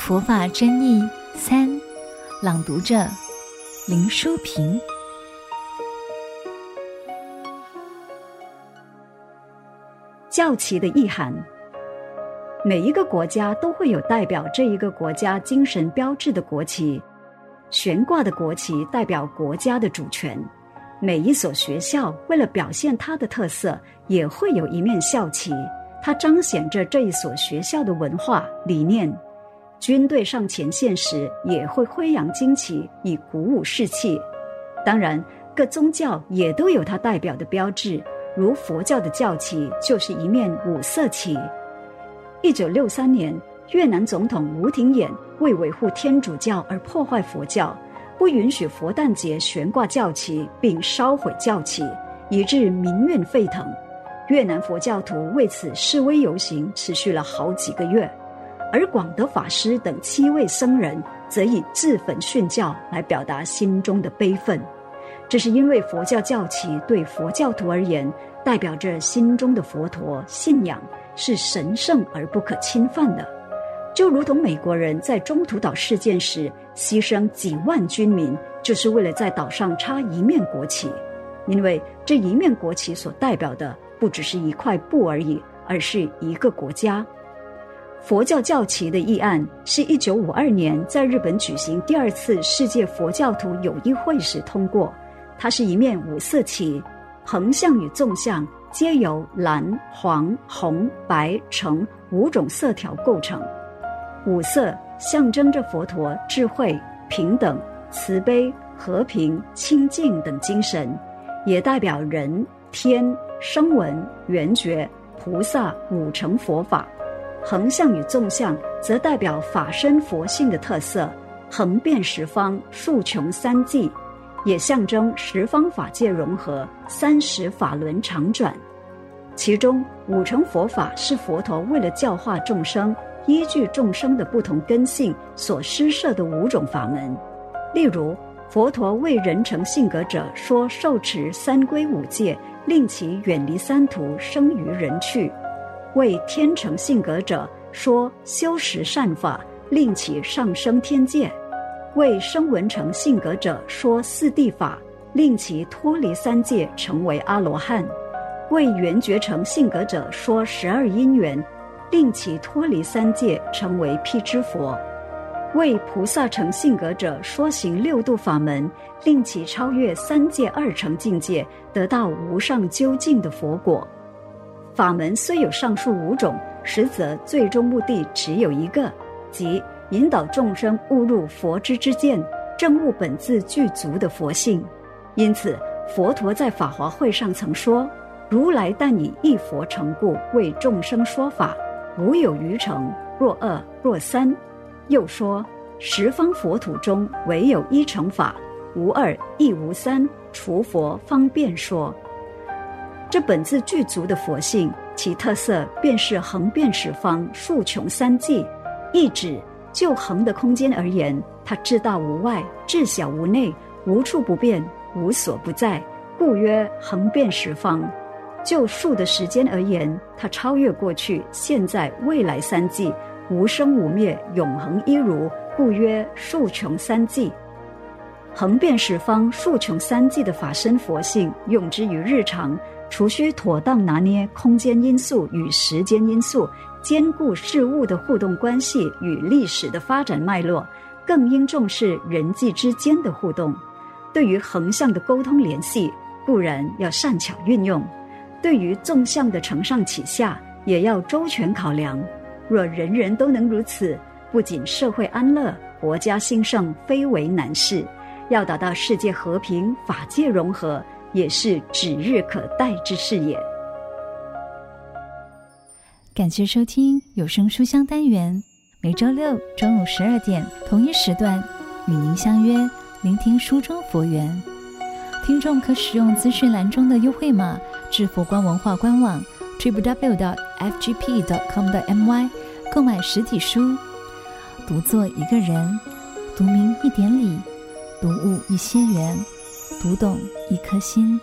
佛法真义三，朗读者林淑萍。教旗的意涵。每一个国家都会有代表这一个国家精神标志的国旗，悬挂的国旗代表国家的主权。每一所学校为了表现它的特色，也会有一面校旗，它彰显着这一所学校的文化理念。军队上前线时，也会挥扬旌旗，以鼓舞士气。当然，各宗教也都有它代表的标志，如佛教的教旗就是一面五色旗。一九六三年，越南总统吴廷琰为维护天主教而破坏佛教，不允许佛诞节悬挂教旗，并烧毁教旗，以致民怨沸腾。越南佛教徒为此示威游行，持续了好几个月。而广德法师等七位僧人则以自焚殉教来表达心中的悲愤。这是因为佛教教旗对佛教徒而言，代表着心中的佛陀信仰。是神圣而不可侵犯的，就如同美国人在中途岛事件时牺牲几万军民，就是为了在岛上插一面国旗，因为这一面国旗所代表的不只是一块布而已，而是一个国家。佛教教旗的议案是一九五二年在日本举行第二次世界佛教徒友谊会时通过，它是一面五色旗，横向与纵向。皆由蓝、黄、红、白、橙五种色条构成。五色象征着佛陀智慧、平等、慈悲、和平、清净等精神，也代表人、天、声闻、缘觉、菩萨五乘佛法。横向与纵向则代表法身佛性的特色，横遍十方，竖穷三际。也象征十方法界融合，三十法轮常转。其中五乘佛法是佛陀为了教化众生，依据众生的不同根性所施设的五种法门。例如，佛陀为人乘性格者说受持三归五戒，令其远离三途，生于人趣；为天成性格者说修十善法，令其上升天界。为声闻成性格者说四谛法，令其脱离三界，成为阿罗汉；为缘觉成性格者说十二因缘，令其脱离三界，成为辟支佛；为菩萨成性格者说行六度法门，令其超越三界二乘境界，得到无上究竟的佛果。法门虽有上述五种，实则最终目的只有一个，即。引导众生悟入佛之知见，证悟本自具足的佛性。因此，佛陀在法华会上曾说：“如来但以一佛成故，为众生说法，无有余乘，若二若三。”又说：“十方佛土中，唯有一乘法，无二亦无三，除佛方便说。”这本自具足的佛性，其特色便是横遍十方，竖穷三际，意指。就横的空间而言，它至大无外，至小无内，无处不变，无所不在，故曰横遍十方。就数的时间而言，它超越过去、现在、未来三际，无生无灭，永恒一如，故曰竖穷三际。横遍十方、竖穷三际的法身佛性，用之于日常，除需妥当拿捏空间因素与时间因素。兼顾事物的互动关系与历史的发展脉络，更应重视人际之间的互动。对于横向的沟通联系，固然要善巧运用；对于纵向的承上启下，也要周全考量。若人人都能如此，不仅社会安乐、国家兴盛，非为难事；要达到世界和平、法界融合，也是指日可待之事也。感谢收听有声书香单元，每周六中午十二点同一时段与您相约，聆听书中佛缘。听众可使用资讯栏中的优惠码至佛光文化官网 t r i p w w f g p c o m 的 m y 购买实体书。读作一个人，读明一点理，读悟一些缘，读懂一颗心。